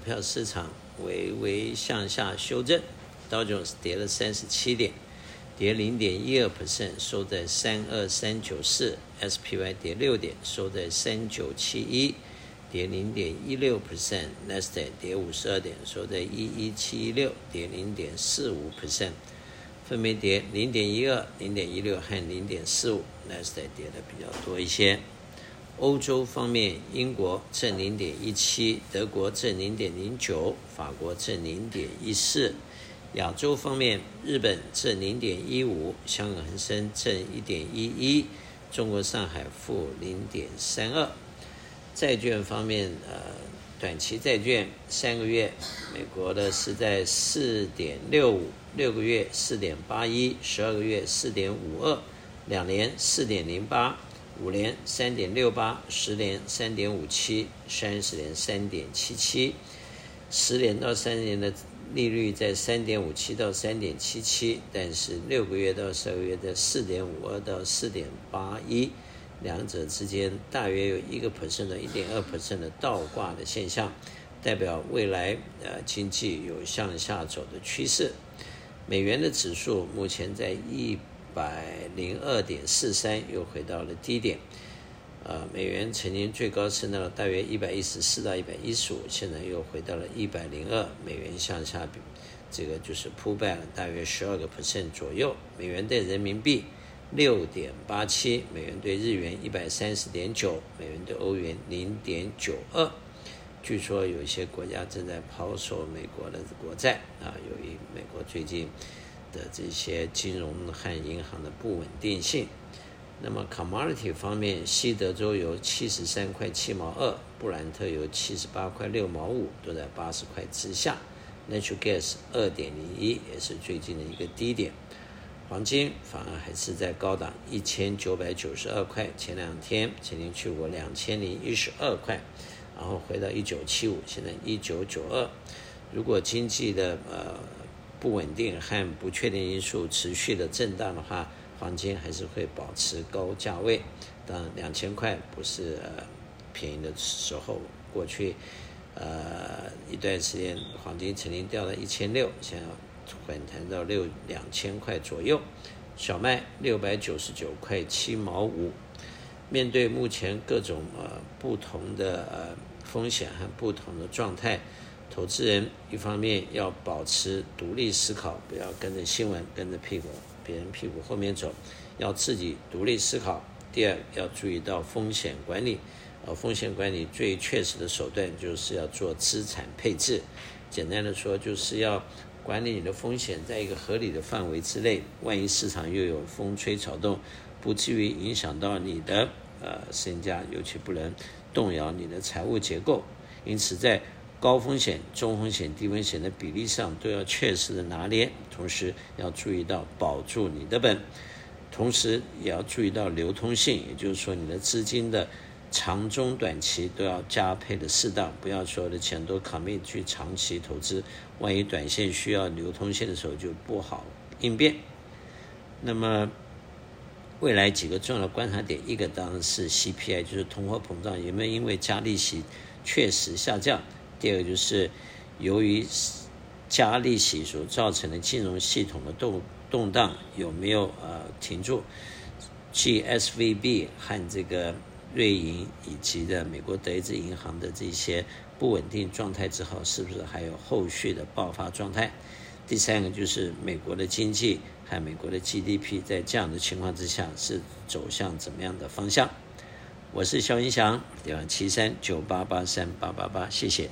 股票市场微微向下修正，道琼斯跌了三十七点，跌零点一二 percent，收在三二三九四；SPY 跌六点，收在三九七一，跌零点一六 percent；纳斯达跌五十二点，收在一一七一六，跌零点四五 percent，分别跌零点一二、零点一六和零点四五，纳斯达跌的比较多一些。欧洲方面，英国正零点一七，德国正零点零九，法国正零点一四。亚洲方面，日本正零点一五，香港恒生正一点一一，中国上海负零点三二。债券方面，呃，短期债券三个月，美国的是在四点六五，六个月四点八一，十二个月四点五二，两年四点零八。五年三点六八，十年三点五七，三十年三点七七，十年到三十年的利率在三点五七到三点七七，但是六个月到十二个月在四点五二到四点八一，两者之间大约有一个 percent 到一点二 percent 的倒挂的现象，代表未来呃经济有向下走的趋势。美元的指数目前在一。百零二点四三又回到了低点，呃，美元曾经最高升到了大约一百一十四到一百一十五，现在又回到了一百零二，美元向下，这个就是 pull back 大约十二个 percent 左右。美元兑人民币六点八七，美元兑日元一百三十点九，美元兑欧元零点九二。据说有一些国家正在抛售美国的国债啊，由于美国最近。的这些金融和银行的不稳定性。那么，commodity 方面，西德州油七十三块七毛二，布兰特油七十八块六毛五，都在八十块之下。Natural gas 二点零一，也是最近的一个低点。黄金反而还是在高档一千九百九十二块，前两天曾经去过两千零一十二块，然后回到一九七五，现在一九九二。如果经济的呃。不稳定和不确定因素持续的震荡的话，黄金还是会保持高价位。当，两千块不是呃便宜的时候。过去呃一段时间，黄金曾经掉到一千六，现在反弹到六两千块左右。小麦六百九十九块七毛五。面对目前各种呃不同的呃风险和不同的状态。投资人一方面要保持独立思考，不要跟着新闻、跟着屁股别人屁股后面走，要自己独立思考。第二，要注意到风险管理，呃，风险管理最确实的手段就是要做资产配置。简单的说，就是要管理你的风险在一个合理的范围之内。万一市场又有风吹草动，不至于影响到你的呃身家，尤其不能动摇你的财务结构。因此，在高风险、中风险、低风险的比例上都要确实的拿捏，同时要注意到保住你的本，同时也要注意到流通性，也就是说你的资金的长中短期都要加配的适当，不要所有的钱都 commit 去长期投资，万一短线需要流通性的时候就不好应变。那么未来几个重要的观察点，一个当然是 CPI，就是通货膨胀有没有因为加利息确实下降。第二个就是，由于加利息所造成的金融系统的动动荡有没有呃停住？继 SVB 和这个瑞银以及的美国德意志银行的这些不稳定状态之后，是不是还有后续的爆发状态？第三个就是美国的经济和美国的 GDP 在这样的情况之下是走向怎么样的方向？我是肖云祥，电话七三九八八三八八八，谢谢。